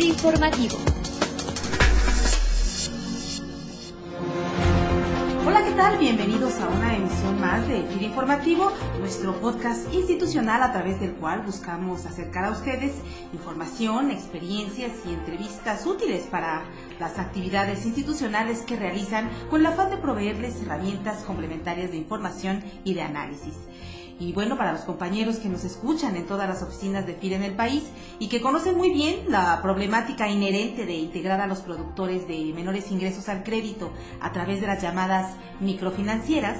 Informativo. Hola, ¿qué tal? Bienvenidos a una emisión más de FIR Informativo, nuestro podcast institucional a través del cual buscamos acercar a ustedes información, experiencias y entrevistas útiles para las actividades institucionales que realizan con la afán de proveerles herramientas complementarias de información y de análisis. Y bueno, para los compañeros que nos escuchan en todas las oficinas de FIR en el país y que conocen muy bien la problemática inherente de integrar a los productores de menores ingresos al crédito a través de las llamadas microfinancieras,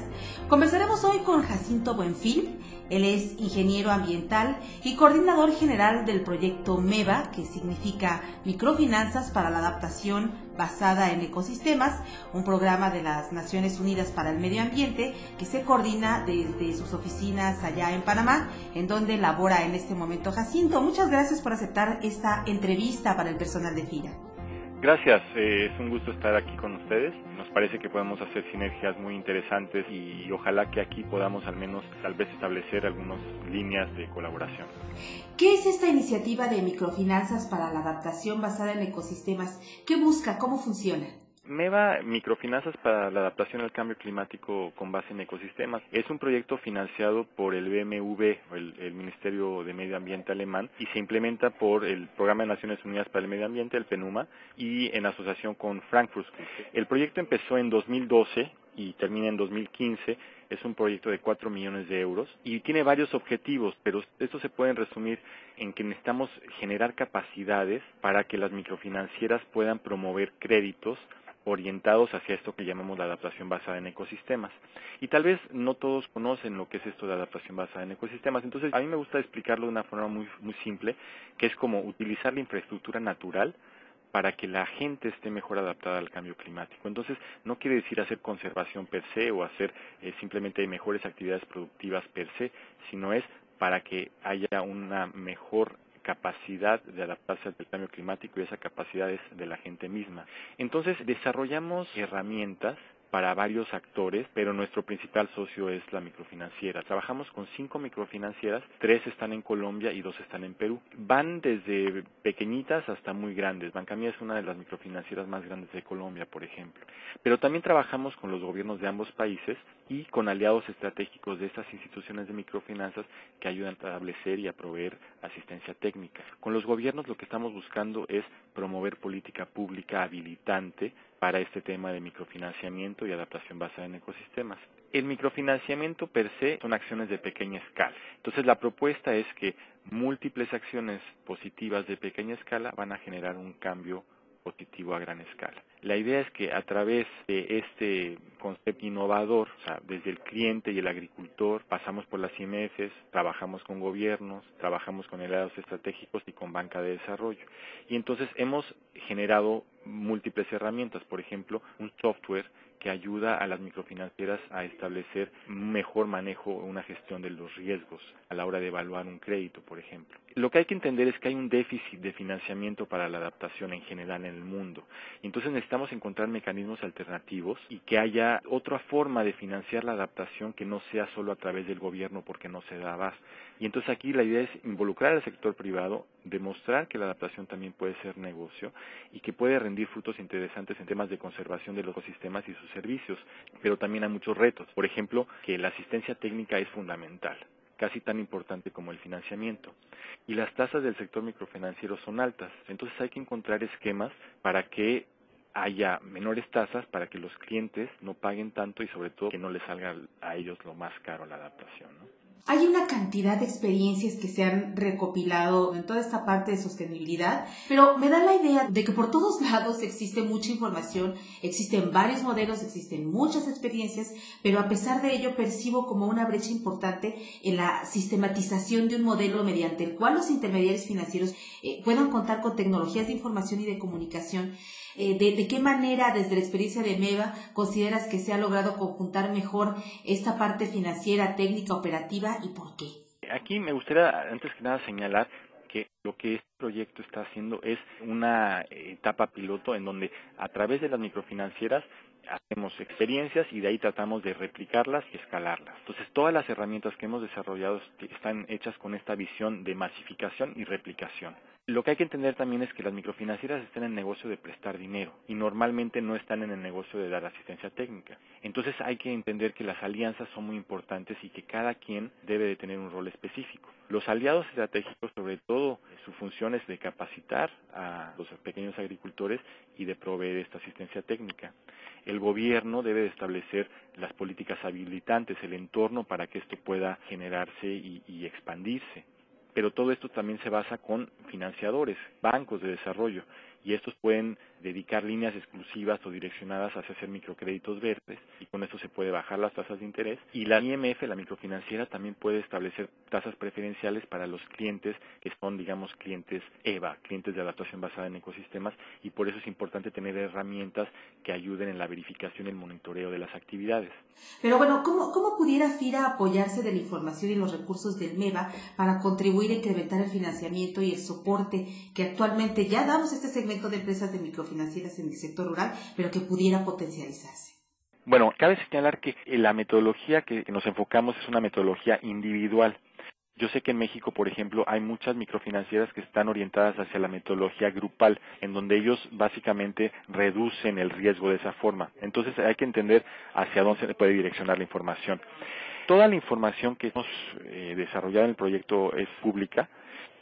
conversaremos hoy con Jacinto Buenfil. Él es ingeniero ambiental y coordinador general del proyecto MEVA, que significa Microfinanzas para la Adaptación basada en ecosistemas, un programa de las Naciones Unidas para el Medio Ambiente que se coordina desde sus oficinas allá en Panamá, en donde labora en este momento Jacinto. Muchas gracias por aceptar esta entrevista para el personal de FIRA. Gracias, eh, es un gusto estar aquí con ustedes. Nos parece que podemos hacer sinergias muy interesantes y, ojalá que aquí podamos al menos tal vez establecer algunas líneas de colaboración. ¿Qué es esta iniciativa de microfinanzas para la adaptación basada en ecosistemas? ¿Qué busca? ¿Cómo funciona? MEVA Microfinanzas para la Adaptación al Cambio Climático con base en ecosistemas es un proyecto financiado por el BMV, el, el, Ministerio de Medio Ambiente alemán, y se implementa por el Programa de Naciones Unidas para el Medio Ambiente, el PENUMA, y en asociación con Frankfurt. El proyecto empezó en 2012 y termina en 2015 es un proyecto de 4 millones de euros y tiene varios objetivos, pero estos se pueden resumir en que necesitamos generar capacidades para que las microfinancieras puedan promover créditos orientados hacia esto que llamamos la adaptación basada en ecosistemas. Y tal vez no todos conocen lo que es esto de adaptación basada en ecosistemas. Entonces, a mí me gusta explicarlo de una forma muy, muy simple, que es como utilizar la infraestructura natural para que la gente esté mejor adaptada al cambio climático. Entonces, no quiere decir hacer conservación per se o hacer eh, simplemente mejores actividades productivas per se, sino es para que haya una mejor capacidad de adaptarse al cambio climático y esa capacidad es de la gente misma. Entonces, desarrollamos herramientas para varios actores, pero nuestro principal socio es la microfinanciera. Trabajamos con cinco microfinancieras, tres están en Colombia y dos están en Perú. Van desde pequeñitas hasta muy grandes. Bancamía es una de las microfinancieras más grandes de Colombia, por ejemplo. Pero también trabajamos con los gobiernos de ambos países y con aliados estratégicos de estas instituciones de microfinanzas que ayudan a establecer y a proveer asistencia técnica. Con los gobiernos lo que estamos buscando es promover política pública habilitante para este tema de microfinanciamiento y adaptación basada en ecosistemas. El microfinanciamiento per se son acciones de pequeña escala. Entonces la propuesta es que múltiples acciones positivas de pequeña escala van a generar un cambio positivo a gran escala. La idea es que a través de este concepto innovador, o sea, desde el cliente y el agricultor, pasamos por las IMFs, trabajamos con gobiernos, trabajamos con aliados estratégicos y con banca de desarrollo. Y entonces hemos generado múltiples herramientas, por ejemplo, un software que ayuda a las microfinancieras a establecer mejor manejo o una gestión de los riesgos a la hora de evaluar un crédito, por ejemplo. Lo que hay que entender es que hay un déficit de financiamiento para la adaptación en general en el mundo. Entonces necesitamos encontrar mecanismos alternativos y que haya otra forma de financiar la adaptación que no sea solo a través del gobierno porque no se da más. Y entonces aquí la idea es involucrar al sector privado, demostrar que la adaptación también puede ser negocio y que puede rendir frutos interesantes en temas de conservación de los ecosistemas y sus servicios. Pero también hay muchos retos. Por ejemplo, que la asistencia técnica es fundamental casi tan importante como el financiamiento. Y las tasas del sector microfinanciero son altas. Entonces hay que encontrar esquemas para que haya menores tasas para que los clientes no paguen tanto y sobre todo que no les salga a ellos lo más caro la adaptación. ¿no? Hay una cantidad de experiencias que se han recopilado en toda esta parte de sostenibilidad, pero me da la idea de que por todos lados existe mucha información, existen varios modelos, existen muchas experiencias, pero a pesar de ello percibo como una brecha importante en la sistematización de un modelo mediante el cual los intermediarios financieros eh, puedan contar con tecnologías de información y de comunicación eh, de, qué manera desde la experiencia de MEVA consideras que se ha logrado conjuntar mejor esta parte financiera, técnica, operativa y por qué. Aquí me gustaría antes que nada señalar que lo que este proyecto está haciendo es una etapa piloto en donde a través de las microfinancieras hacemos experiencias y de ahí tratamos de replicarlas y escalarlas. Entonces, todas las herramientas que hemos desarrollado están hechas con esta visión de masificación y replicación. Lo que hay que entender también es que las microfinancieras están en el negocio de prestar dinero y normalmente no están en el negocio de dar asistencia técnica. Entonces hay que entender que las alianzas son muy importantes y que cada quien debe de tener un rol específico. Los aliados estratégicos, sobre todo, su función es de capacitar a los pequeños agricultores y de proveer esta asistencia técnica. El gobierno debe de establecer las políticas habilitantes, el entorno para que esto pueda generarse y, y expandirse pero todo esto también se basa con financiadores, bancos de desarrollo, y estos pueden dedicar líneas exclusivas o direccionadas hacia hacer microcréditos verdes y con eso se puede bajar las tasas de interés y la IMF, la microfinanciera, también puede establecer tasas preferenciales para los clientes que son, digamos, clientes EVA, clientes de adaptación basada en ecosistemas y por eso es importante tener herramientas que ayuden en la verificación y el monitoreo de las actividades. Pero bueno, ¿cómo, cómo pudiera FIRA apoyarse de la información y los recursos del MEVA para contribuir a incrementar el financiamiento y el soporte que actualmente ya damos este segmento de empresas de microfinanciación financieras en el sector rural, pero que pudiera potencializarse. Bueno, cabe señalar que la metodología que nos enfocamos es una metodología individual. Yo sé que en México, por ejemplo, hay muchas microfinancieras que están orientadas hacia la metodología grupal, en donde ellos básicamente reducen el riesgo de esa forma. Entonces hay que entender hacia dónde se puede direccionar la información. Toda la información que hemos eh, desarrollado en el proyecto es pública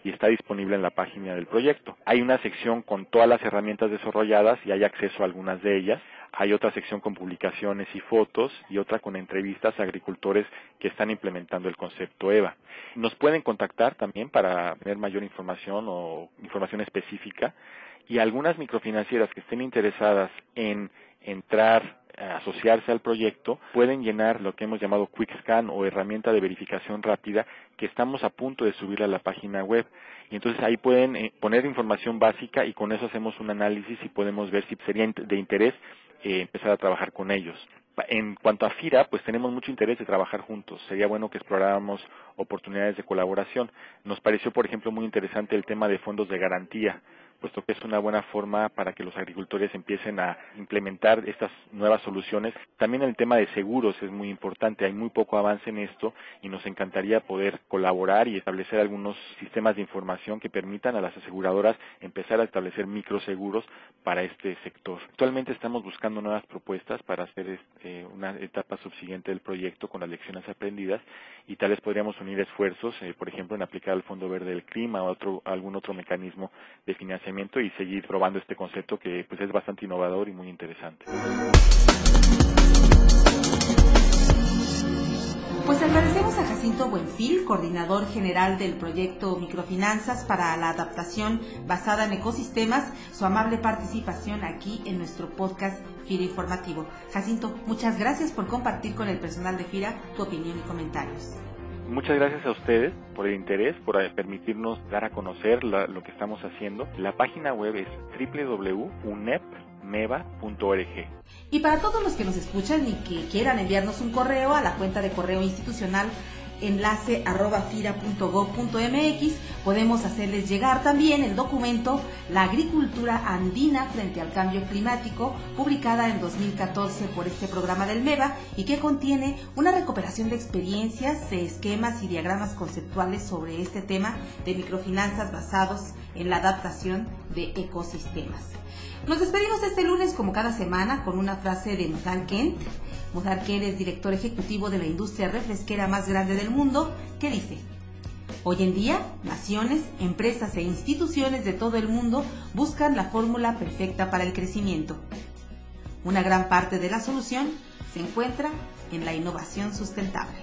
y está disponible en la página del proyecto. Hay una sección con todas las herramientas desarrolladas y hay acceso a algunas de ellas. Hay otra sección con publicaciones y fotos y otra con entrevistas a agricultores que están implementando el concepto EVA. Nos pueden contactar también para tener mayor información o información específica y algunas microfinancieras que estén interesadas en entrar asociarse al proyecto, pueden llenar lo que hemos llamado Quick Scan o herramienta de verificación rápida que estamos a punto de subir a la página web. Y entonces ahí pueden eh, poner información básica y con eso hacemos un análisis y podemos ver si sería de interés eh, empezar a trabajar con ellos. En cuanto a FIRA, pues tenemos mucho interés de trabajar juntos. Sería bueno que exploráramos oportunidades de colaboración. Nos pareció, por ejemplo, muy interesante el tema de fondos de garantía puesto que es una buena forma para que los agricultores empiecen a implementar estas nuevas soluciones. También el tema de seguros es muy importante, hay muy poco avance en esto y nos encantaría poder colaborar y establecer algunos sistemas de información que permitan a las aseguradoras empezar a establecer microseguros para este sector. Actualmente estamos buscando nuevas propuestas para hacer eh, una etapa subsiguiente del proyecto con las lecciones aprendidas y tal vez podríamos unir esfuerzos, eh, por ejemplo, en aplicar el Fondo Verde del Clima o otro, algún otro mecanismo de y seguir probando este concepto que pues es bastante innovador y muy interesante. Pues agradecemos a Jacinto Buenfil, coordinador general del proyecto Microfinanzas para la adaptación basada en ecosistemas, su amable participación aquí en nuestro podcast FIRA Informativo. Jacinto, muchas gracias por compartir con el personal de FIRA tu opinión y comentarios. Muchas gracias a ustedes por el interés, por permitirnos dar a conocer lo que estamos haciendo. La página web es www.unepmeva.org. Y para todos los que nos escuchan y que quieran enviarnos un correo a la cuenta de correo institucional enlace arroba podemos hacerles llegar también el documento La agricultura andina frente al cambio climático, publicada en 2014 por este programa del MEVA y que contiene una recuperación de experiencias, esquemas y diagramas conceptuales sobre este tema de microfinanzas basados en la adaptación de ecosistemas. Nos despedimos este lunes como cada semana con una frase de Mutal Kent. Mutal Kent es director ejecutivo de la industria refresquera más grande del mundo, que dice, Hoy en día, naciones, empresas e instituciones de todo el mundo buscan la fórmula perfecta para el crecimiento. Una gran parte de la solución se encuentra en la innovación sustentable.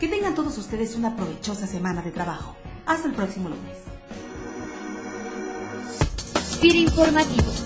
Que tengan todos ustedes una provechosa semana de trabajo. Hasta el próximo lunes. informativo